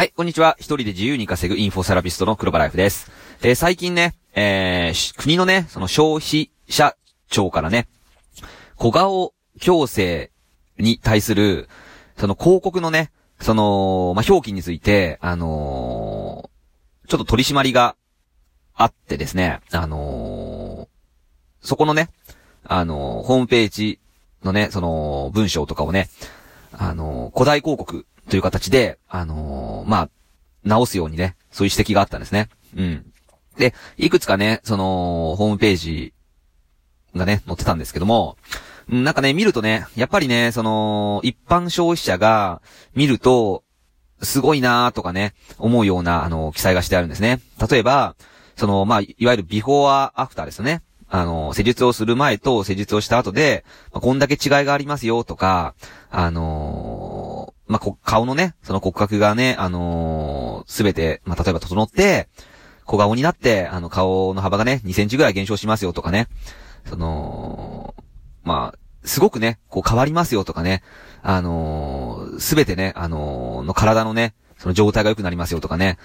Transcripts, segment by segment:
はい、こんにちは。一人で自由に稼ぐインフォセラピストの黒場ライフです。えー、最近ね、えー、国のね、その消費者庁からね、小顔矯正に対する、その広告のね、その、まあ、表記について、あのー、ちょっと取り締まりがあってですね、あのー、そこのね、あのー、ホームページのね、その、文章とかをね、あの古代広告という形で、あの、まあ、直すようにね、そういう指摘があったんですね。うん。で、いくつかね、その、ホームページがね、載ってたんですけども、なんかね、見るとね、やっぱりね、その、一般消費者が見ると、すごいなーとかね、思うような、あの、記載がしてあるんですね。例えば、その、まあ、いわゆるビフォーアフターですよね。あの、施術をする前と施術をした後で、まあ、こんだけ違いがありますよとか、あの、まあ、顔のね、その骨格がね、あのす、べて、まあ、例えば整って、小顔になって、あの、顔の幅がね、2センチぐらい減少しますよとかね、その、まあ、すごくね、こう変わりますよとかね、あのすべてね、あのの体のね、その状態が良くなりますよとかね、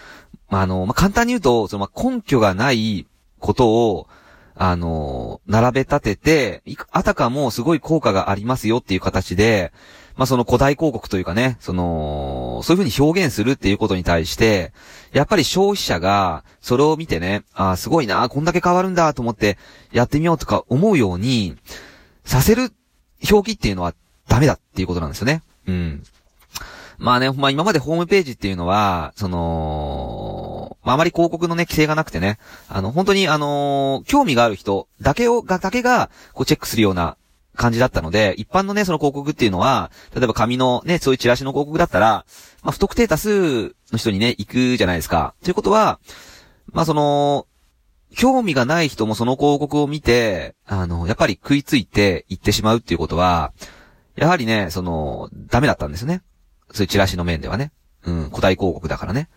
まあ、あのまあ、簡単に言うと、その、ま根拠がないことを、あの、並べ立てて、あたかもすごい効果がありますよっていう形で、まあ、その古代広告というかね、その、そういう風に表現するっていうことに対して、やっぱり消費者が、それを見てね、ああ、すごいな、こんだけ変わるんだと思って、やってみようとか思うように、させる表記っていうのはダメだっていうことなんですよね。うん。まあね、まあ今までホームページっていうのは、その、まあ、あまり広告のね、規制がなくてね、あの、本当にあのー、興味がある人だけを、が、だけが、こうチェックするような感じだったので、一般のね、その広告っていうのは、例えば紙のね、そういうチラシの広告だったら、まあ、不特定多数の人にね、行くじゃないですか。ということは、まあ、その、興味がない人もその広告を見て、あの、やっぱり食いついて行ってしまうっていうことは、やはりね、その、ダメだったんですね。そういうチラシの面ではね。うん、古代広告だからね。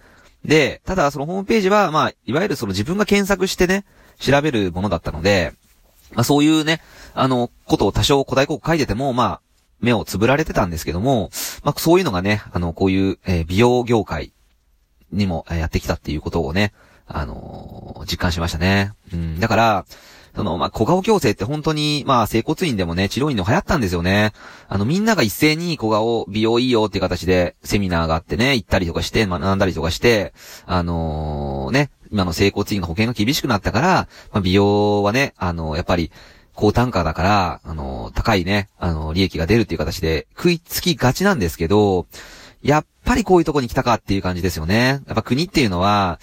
で、ただそのホームページは、まあ、いわゆるその自分が検索してね、調べるものだったので、まあそういうね、あの、ことを多少古代国書いてても、まあ、目をつぶられてたんですけども、まあそういうのがね、あの、こういう、えー、美容業界にもやってきたっていうことをね、あのー、実感しましたね。うん、だから、その、まあ、小顔矯正って本当に、まあ、整骨院でもね、治療院でも流行ったんですよね。あの、みんなが一斉に小顔、美容いいよっていう形で、セミナーがあってね、行ったりとかして、学んだりとかして、あのー、ね、今の整骨院の保険が厳しくなったから、まあ、美容はね、あの、やっぱり、高単価だから、あの、高いね、あの利益が出るっていう形で、食いつきがちなんですけど、やっぱりこういうとこに来たかっていう感じですよね。やっぱ国っていうのは、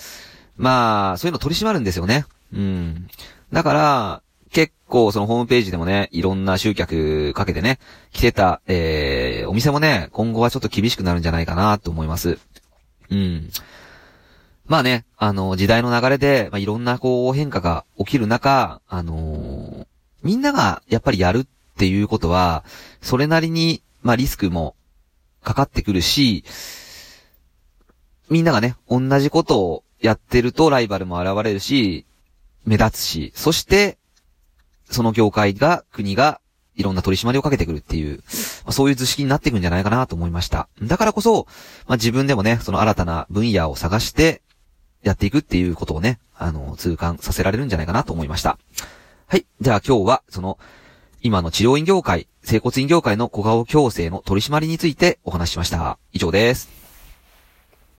まあ、そういうの取り締まるんですよね。うん。だから、結構そのホームページでもね、いろんな集客かけてね、来てた、えー、お店もね、今後はちょっと厳しくなるんじゃないかなと思います。うん。まあね、あの、時代の流れで、まあ、いろんなこう変化が起きる中、あのー、みんながやっぱりやるっていうことは、それなりに、まあリスクもかかってくるし、みんながね、同じことをやってるとライバルも現れるし、目立つし、そして、その業界が、国が、いろんな取り締まりをかけてくるっていう、まあ、そういう図式になっていくんじゃないかなと思いました。だからこそ、まあ、自分でもね、その新たな分野を探して、やっていくっていうことをね、あの、痛感させられるんじゃないかなと思いました。はい。じゃあ今日は、その、今の治療院業界、整骨院業界の小顔矯正の取り締まりについてお話ししました。以上です。